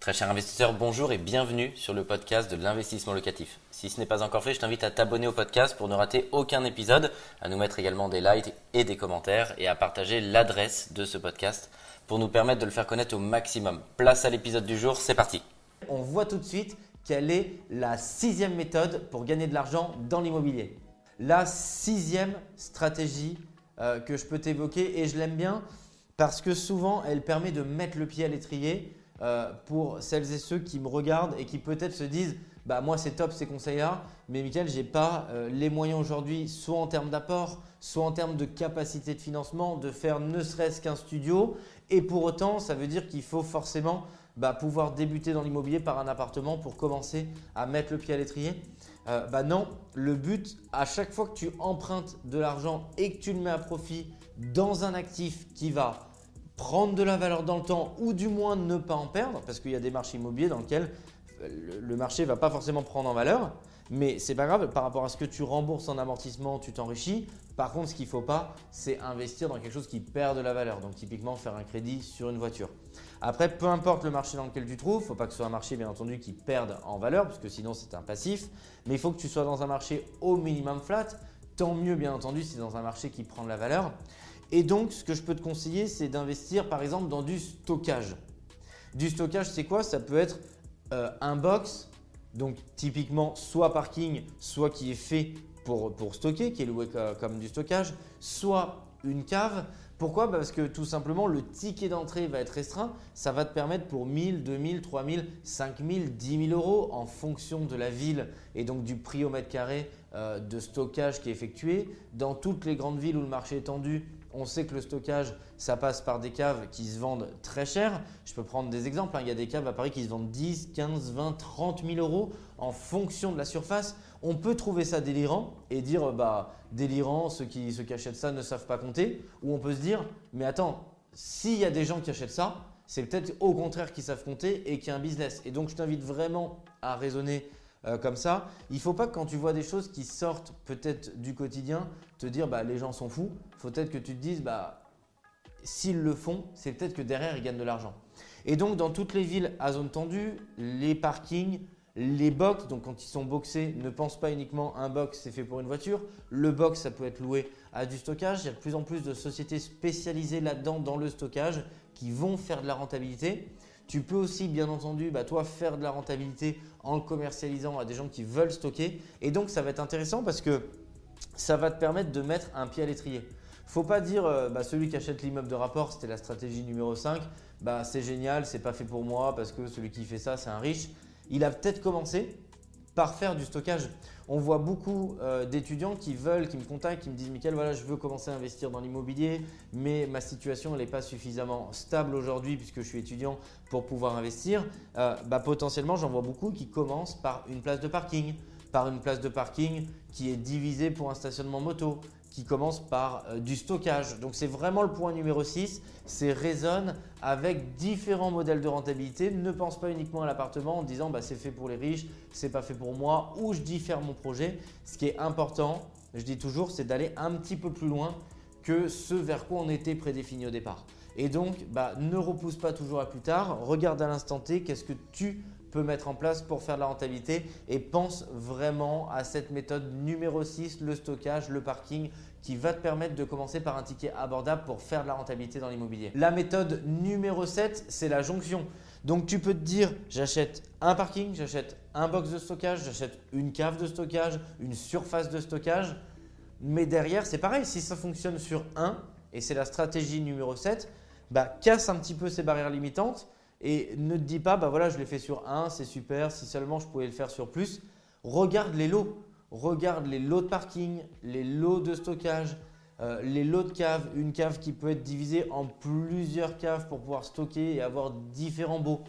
Très cher investisseur, bonjour et bienvenue sur le podcast de l'investissement locatif. Si ce n'est pas encore fait, je t'invite à t'abonner au podcast pour ne rater aucun épisode, à nous mettre également des likes et des commentaires et à partager l'adresse de ce podcast pour nous permettre de le faire connaître au maximum. Place à l'épisode du jour, c'est parti. On voit tout de suite quelle est la sixième méthode pour gagner de l'argent dans l'immobilier. La sixième stratégie euh, que je peux t'évoquer et je l'aime bien parce que souvent elle permet de mettre le pied à l'étrier euh, pour celles et ceux qui me regardent et qui peut-être se disent bah moi c'est top ces conseils-là, mais Michael, j'ai pas euh, les moyens aujourd'hui, soit en termes d'apport, soit en termes de capacité de financement, de faire ne serait-ce qu'un studio. Et pour autant, ça veut dire qu'il faut forcément bah, pouvoir débuter dans l'immobilier par un appartement pour commencer à mettre le pied à l'étrier. Euh, bah non, le but, à chaque fois que tu empruntes de l'argent et que tu le mets à profit dans un actif qui va prendre de la valeur dans le temps ou du moins ne pas en perdre, parce qu'il y a des marchés immobiliers dans lesquels euh, le marché ne va pas forcément prendre en valeur, mais c'est pas grave, par rapport à ce que tu rembourses en amortissement, tu t'enrichis. Par contre, ce qu'il ne faut pas, c'est investir dans quelque chose qui perd de la valeur. Donc typiquement faire un crédit sur une voiture. Après, peu importe le marché dans lequel tu trouves, il ne faut pas que ce soit un marché bien entendu qui perde en valeur, parce que sinon c'est un passif. Mais il faut que tu sois dans un marché au minimum flat. Tant mieux bien entendu si c'est dans un marché qui prend de la valeur. Et donc, ce que je peux te conseiller, c'est d'investir par exemple dans du stockage. Du stockage, c'est quoi? Ça peut être euh, un box, donc typiquement soit parking, soit qui est fait pour, pour stocker, qui est loué comme du stockage, soit une cave. Pourquoi? Parce que tout simplement, le ticket d'entrée va être restreint. Ça va te permettre pour 1000, 2000, 3000, 5000, 10 000 euros en fonction de la ville et donc du prix au mètre carré euh, de stockage qui est effectué. Dans toutes les grandes villes où le marché est tendu, on sait que le stockage, ça passe par des caves qui se vendent très cher. Je peux prendre des exemples. Hein. Il y a des caves à Paris qui se vendent 10, 15, 20, 30 000 euros en fonction de la surface. On peut trouver ça délirant et dire bah délirant, ceux qui, ceux qui achètent ça ne savent pas compter. Ou on peut se dire mais attends, s'il y a des gens qui achètent ça, c'est peut-être au contraire qui savent compter et qui a un business. Et donc je t'invite vraiment à raisonner euh, comme ça. Il faut pas que quand tu vois des choses qui sortent peut-être du quotidien, te dire bah, les gens sont fous. Faut peut-être que tu te dises bah, s'ils le font, c'est peut-être que derrière ils gagnent de l'argent. Et donc dans toutes les villes à zone tendue, les parkings, les box, donc quand ils sont boxés, ne pense pas uniquement un box c'est fait pour une voiture. Le box ça peut être loué à du stockage. Il y a de plus en plus de sociétés spécialisées là-dedans dans le stockage qui vont faire de la rentabilité. Tu peux aussi, bien entendu, bah, toi, faire de la rentabilité en le commercialisant à des gens qui veulent stocker. Et donc, ça va être intéressant parce que ça va te permettre de mettre un pied à l'étrier. Faut pas dire euh, bah, celui qui achète l'immeuble de rapport, c'était la stratégie numéro 5, bah, c'est génial, c'est pas fait pour moi parce que celui qui fait ça, c'est un riche. Il a peut-être commencé, par faire du stockage. On voit beaucoup euh, d'étudiants qui veulent, qui me contactent, qui me disent Michael, voilà, je veux commencer à investir dans l'immobilier, mais ma situation n'est pas suffisamment stable aujourd'hui puisque je suis étudiant pour pouvoir investir. Euh, bah, potentiellement, j'en vois beaucoup qui commencent par une place de parking, par une place de parking qui est divisée pour un stationnement moto, qui commence par euh, du stockage. Donc c'est vraiment le point numéro 6, c'est raisonne avec différents modèles de rentabilité. Ne pense pas uniquement à l'appartement en disant bah, c'est fait pour les riches, c'est pas fait pour moi ou je diffère mon projet. Ce qui est important, je dis toujours, c'est d'aller un petit peu plus loin que ce vers quoi on était prédéfini au départ. Et donc, bah, ne repousse pas toujours à plus tard, regarde à l'instant T qu'est-ce que tu peux mettre en place pour faire de la rentabilité et pense vraiment à cette méthode numéro 6, le stockage, le parking, qui va te permettre de commencer par un ticket abordable pour faire de la rentabilité dans l'immobilier. La méthode numéro 7, c'est la jonction. Donc tu peux te dire, j'achète un parking, j'achète un box de stockage, j'achète une cave de stockage, une surface de stockage. Mais derrière, c'est pareil, si ça fonctionne sur un, et c'est la stratégie numéro 7, bah, casse un petit peu ces barrières limitantes et ne te dis pas, bah voilà, je l'ai fait sur un, c'est super, si seulement je pouvais le faire sur plus. Regarde les lots. Regarde les lots de parking, les lots de stockage, euh, les lots de caves. Une cave qui peut être divisée en plusieurs caves pour pouvoir stocker et avoir différents baux.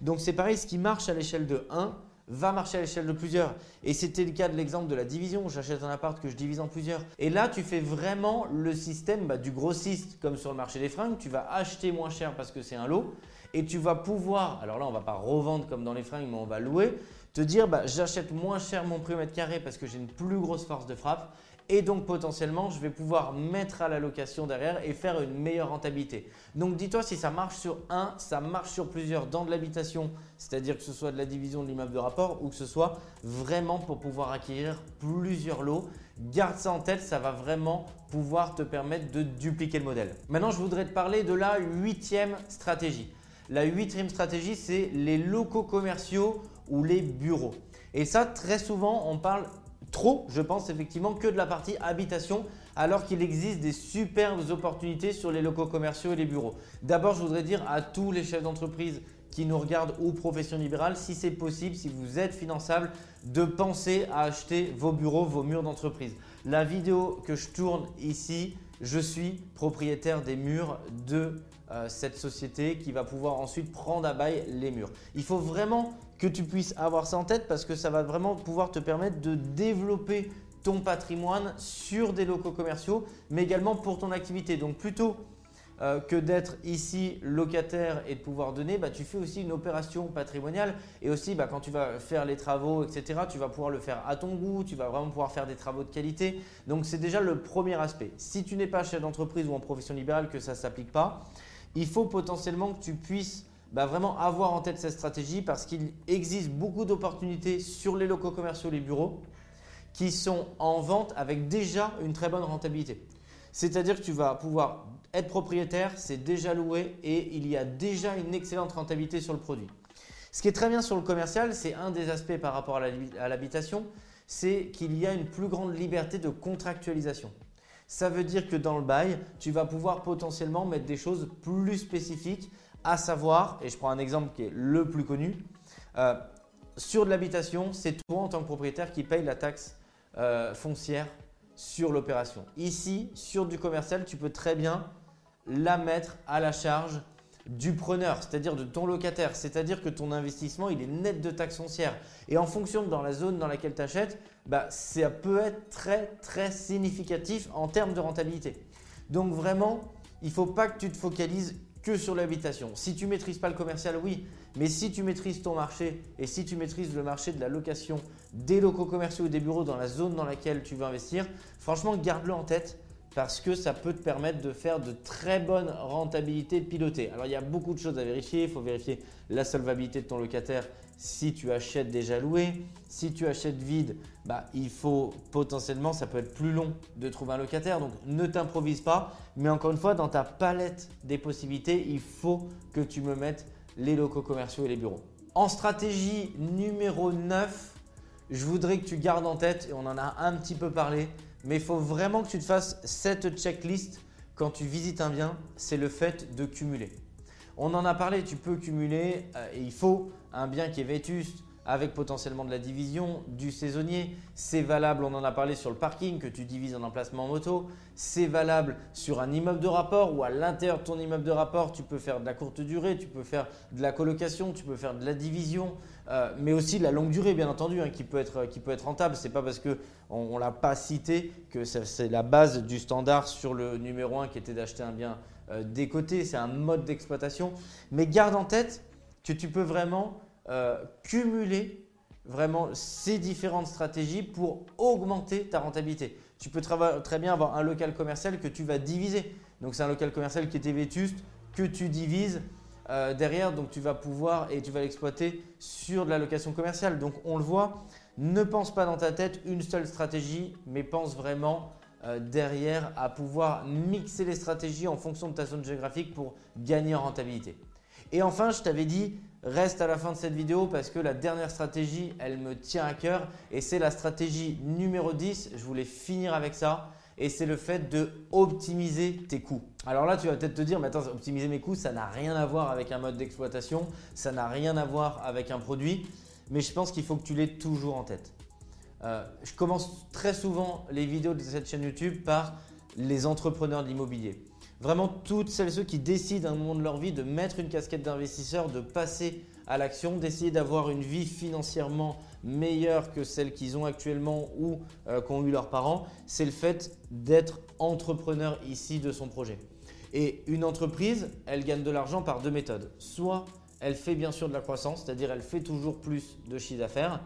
Donc c'est pareil, ce qui marche à l'échelle de 1 va marcher à l'échelle de plusieurs. Et c'était le cas de l'exemple de la division. J'achète un appart que je divise en plusieurs. Et là, tu fais vraiment le système bah, du grossiste comme sur le marché des fringues. Tu vas acheter moins cher parce que c'est un lot et tu vas pouvoir, alors là on ne va pas revendre comme dans les fringues, mais on va louer, te dire bah, j'achète moins cher mon prix au mètre carré parce que j'ai une plus grosse force de frappe et donc potentiellement je vais pouvoir mettre à la location derrière et faire une meilleure rentabilité. Donc dis-toi si ça marche sur un, ça marche sur plusieurs dans de l'habitation, c'est-à-dire que ce soit de la division de l'immeuble de rapport ou que ce soit vraiment pour pouvoir acquérir plusieurs lots. Garde ça en tête, ça va vraiment pouvoir te permettre de dupliquer le modèle. Maintenant, je voudrais te parler de la huitième stratégie. La huitième stratégie, c'est les locaux commerciaux ou les bureaux. Et ça, très souvent, on parle trop, je pense effectivement, que de la partie habitation, alors qu'il existe des superbes opportunités sur les locaux commerciaux et les bureaux. D'abord, je voudrais dire à tous les chefs d'entreprise qui nous regardent ou profession libérale, si c'est possible, si vous êtes finançable, de penser à acheter vos bureaux, vos murs d'entreprise. La vidéo que je tourne ici, je suis propriétaire des murs de euh, cette société qui va pouvoir ensuite prendre à bail les murs. Il faut vraiment que tu puisses avoir ça en tête parce que ça va vraiment pouvoir te permettre de développer ton patrimoine sur des locaux commerciaux, mais également pour ton activité. Donc plutôt euh, que d'être ici locataire et de pouvoir donner, bah, tu fais aussi une opération patrimoniale et aussi bah, quand tu vas faire les travaux, etc., tu vas pouvoir le faire à ton goût, tu vas vraiment pouvoir faire des travaux de qualité. Donc c'est déjà le premier aspect. Si tu n'es pas chef d'entreprise ou en profession libérale, que ça ne s'applique pas, il faut potentiellement que tu puisses bah, vraiment avoir en tête cette stratégie parce qu'il existe beaucoup d'opportunités sur les locaux commerciaux, les bureaux, qui sont en vente avec déjà une très bonne rentabilité. C'est-à-dire que tu vas pouvoir être propriétaire, c'est déjà loué et il y a déjà une excellente rentabilité sur le produit. Ce qui est très bien sur le commercial, c'est un des aspects par rapport à l'habitation, c'est qu'il y a une plus grande liberté de contractualisation. Ça veut dire que dans le bail, tu vas pouvoir potentiellement mettre des choses plus spécifiques, à savoir, et je prends un exemple qui est le plus connu, euh, sur de l'habitation, c'est toi en tant que propriétaire qui paye la taxe euh, foncière sur l'opération. Ici, sur du commercial, tu peux très bien la mettre à la charge du preneur, c'est-à-dire de ton locataire. C'est-à-dire que ton investissement, il est net de taxes foncières. Et en fonction de dans la zone dans laquelle tu achètes, bah, ça peut être très très significatif en termes de rentabilité. Donc vraiment, il ne faut pas que tu te focalises que sur l'habitation. Si tu maîtrises pas le commercial, oui, mais si tu maîtrises ton marché et si tu maîtrises le marché de la location des locaux commerciaux ou des bureaux dans la zone dans laquelle tu veux investir, franchement, garde-le en tête parce que ça peut te permettre de faire de très bonnes rentabilités pilotées. Alors il y a beaucoup de choses à vérifier. Il faut vérifier la solvabilité de ton locataire si tu achètes déjà loué. Si tu achètes vide, bah, il faut potentiellement, ça peut être plus long de trouver un locataire. Donc ne t'improvise pas. Mais encore une fois, dans ta palette des possibilités, il faut que tu me mettes les locaux commerciaux et les bureaux. En stratégie numéro 9, je voudrais que tu gardes en tête, et on en a un petit peu parlé, mais il faut vraiment que tu te fasses cette checklist quand tu visites un bien, c'est le fait de cumuler. On en a parlé, tu peux cumuler euh, et il faut un bien qui est vétuste, avec potentiellement de la division, du saisonnier. C'est valable, on en a parlé sur le parking, que tu divises en emplacement moto. C'est valable sur un immeuble de rapport ou à l'intérieur de ton immeuble de rapport, tu peux faire de la courte durée, tu peux faire de la colocation, tu peux faire de la division, euh, mais aussi de la longue durée, bien entendu, hein, qui, peut être, qui peut être rentable. Ce n'est pas parce qu'on ne l'a pas cité que c'est la base du standard sur le numéro 1 qui était d'acheter un bien euh, décoté. C'est un mode d'exploitation. Mais garde en tête que tu peux vraiment euh, cumuler vraiment ces différentes stratégies pour augmenter ta rentabilité. Tu peux très bien avoir un local commercial que tu vas diviser. Donc c'est un local commercial qui était vétuste, que tu divises euh, derrière, donc tu vas pouvoir et tu vas l'exploiter sur de la location commerciale. Donc on le voit, ne pense pas dans ta tête une seule stratégie, mais pense vraiment euh, derrière à pouvoir mixer les stratégies en fonction de ta zone géographique pour gagner en rentabilité. Et enfin, je t'avais dit, reste à la fin de cette vidéo parce que la dernière stratégie, elle me tient à cœur et c'est la stratégie numéro 10. Je voulais finir avec ça et c'est le fait de optimiser tes coûts. Alors là, tu vas peut-être te dire, mais attends, optimiser mes coûts, ça n'a rien à voir avec un mode d'exploitation, ça n'a rien à voir avec un produit, mais je pense qu'il faut que tu l'aies toujours en tête. Euh, je commence très souvent les vidéos de cette chaîne YouTube par les entrepreneurs de l'immobilier. Vraiment toutes celles et ceux qui décident à un moment de leur vie de mettre une casquette d'investisseur, de passer à l'action, d'essayer d'avoir une vie financièrement meilleure que celle qu'ils ont actuellement ou euh, qu'ont eu leurs parents, c'est le fait d'être entrepreneur ici de son projet. Et une entreprise, elle gagne de l'argent par deux méthodes. Soit elle fait bien sûr de la croissance, c'est-à-dire elle fait toujours plus de chiffre d'affaires,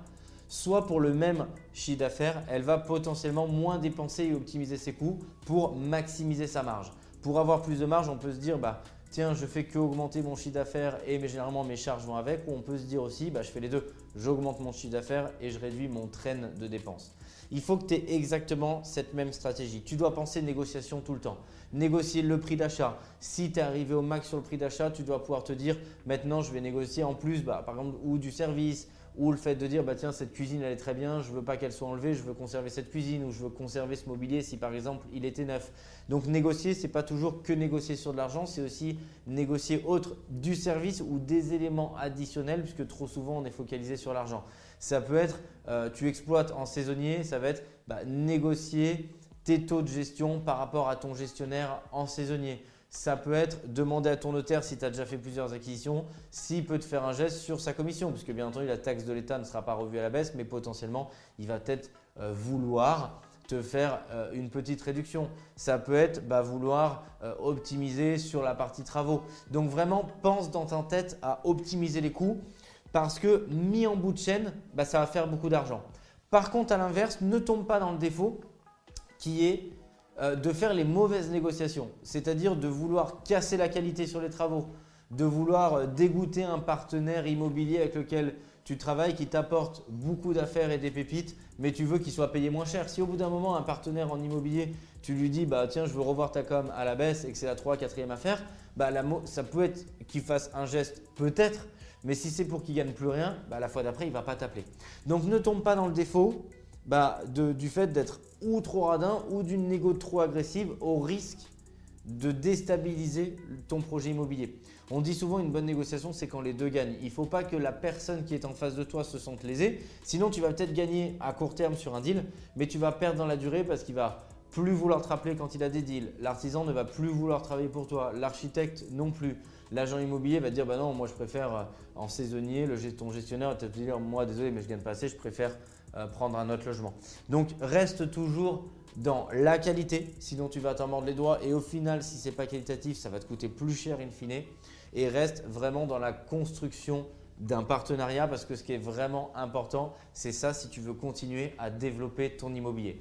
soit pour le même chiffre d'affaires, elle va potentiellement moins dépenser et optimiser ses coûts pour maximiser sa marge. Pour avoir plus de marge, on peut se dire, bah, tiens, je fais que augmenter mon chiffre d'affaires et mais généralement mes charges vont avec. Ou on peut se dire aussi, bah, je fais les deux. J'augmente mon chiffre d'affaires et je réduis mon train de dépenses. Il faut que tu aies exactement cette même stratégie. Tu dois penser négociation tout le temps. Négocier le prix d'achat. Si tu es arrivé au max sur le prix d'achat, tu dois pouvoir te dire maintenant je vais négocier en plus, bah, par exemple, ou du service, ou le fait de dire bah tiens cette cuisine elle est très bien, je veux pas qu'elle soit enlevée, je veux conserver cette cuisine ou je veux conserver ce mobilier si par exemple il était neuf. Donc négocier c'est pas toujours que négocier sur de l'argent, c'est aussi négocier autre du service ou des éléments additionnels puisque trop souvent on est focalisé sur l'argent. Ça peut être euh, tu exploites en saisonnier, ça va être bah, négocier tes taux de gestion par rapport à ton gestionnaire en saisonnier. Ça peut être demander à ton notaire, si tu as déjà fait plusieurs acquisitions, s'il peut te faire un geste sur sa commission, puisque bien entendu, la taxe de l'État ne sera pas revue à la baisse, mais potentiellement, il va peut-être euh, vouloir te faire euh, une petite réduction. Ça peut être bah, vouloir optimiser sur la partie travaux. Donc vraiment, pense dans ta tête à optimiser les coûts parce que mis en bout de chaîne, bah, ça va faire beaucoup d'argent. Par contre, à l'inverse, ne tombe pas dans le défaut qui est euh, de faire les mauvaises négociations, c'est-à-dire de vouloir casser la qualité sur les travaux, de vouloir euh, dégoûter un partenaire immobilier avec lequel tu travailles qui t'apporte beaucoup d'affaires et des pépites, mais tu veux qu'il soit payé moins cher. Si au bout d'un moment, un partenaire en immobilier, tu lui dis bah tiens, je veux revoir ta com à la baisse et que c'est la 3 4e affaire, bah ça peut être qu'il fasse un geste peut-être, mais si c'est pour qu'il gagne plus rien, bah la fois d'après, il ne va pas t'appeler. Donc ne tombe pas dans le défaut bah, du fait d'être ou trop radin ou d'une négo trop agressive au risque de déstabiliser ton projet immobilier. On dit souvent une bonne négociation, c'est quand les deux gagnent. Il ne faut pas que la personne qui est en face de toi se sente lésée. Sinon, tu vas peut-être gagner à court terme sur un deal, mais tu vas perdre dans la durée parce qu'il va plus vouloir te rappeler quand il a des deals. L'artisan ne va plus vouloir travailler pour toi. L'architecte non plus. L'agent immobilier va dire bah non, moi je préfère euh, en saisonnier. Le, ton gestionnaire va te dire moi désolé, mais je gagne pas assez, je préfère euh, prendre un autre logement. Donc reste toujours dans la qualité, sinon tu vas t'en mordre les doigts et au final, si ce n'est pas qualitatif, ça va te coûter plus cher in fine. Et reste vraiment dans la construction d'un partenariat parce que ce qui est vraiment important, c'est ça si tu veux continuer à développer ton immobilier.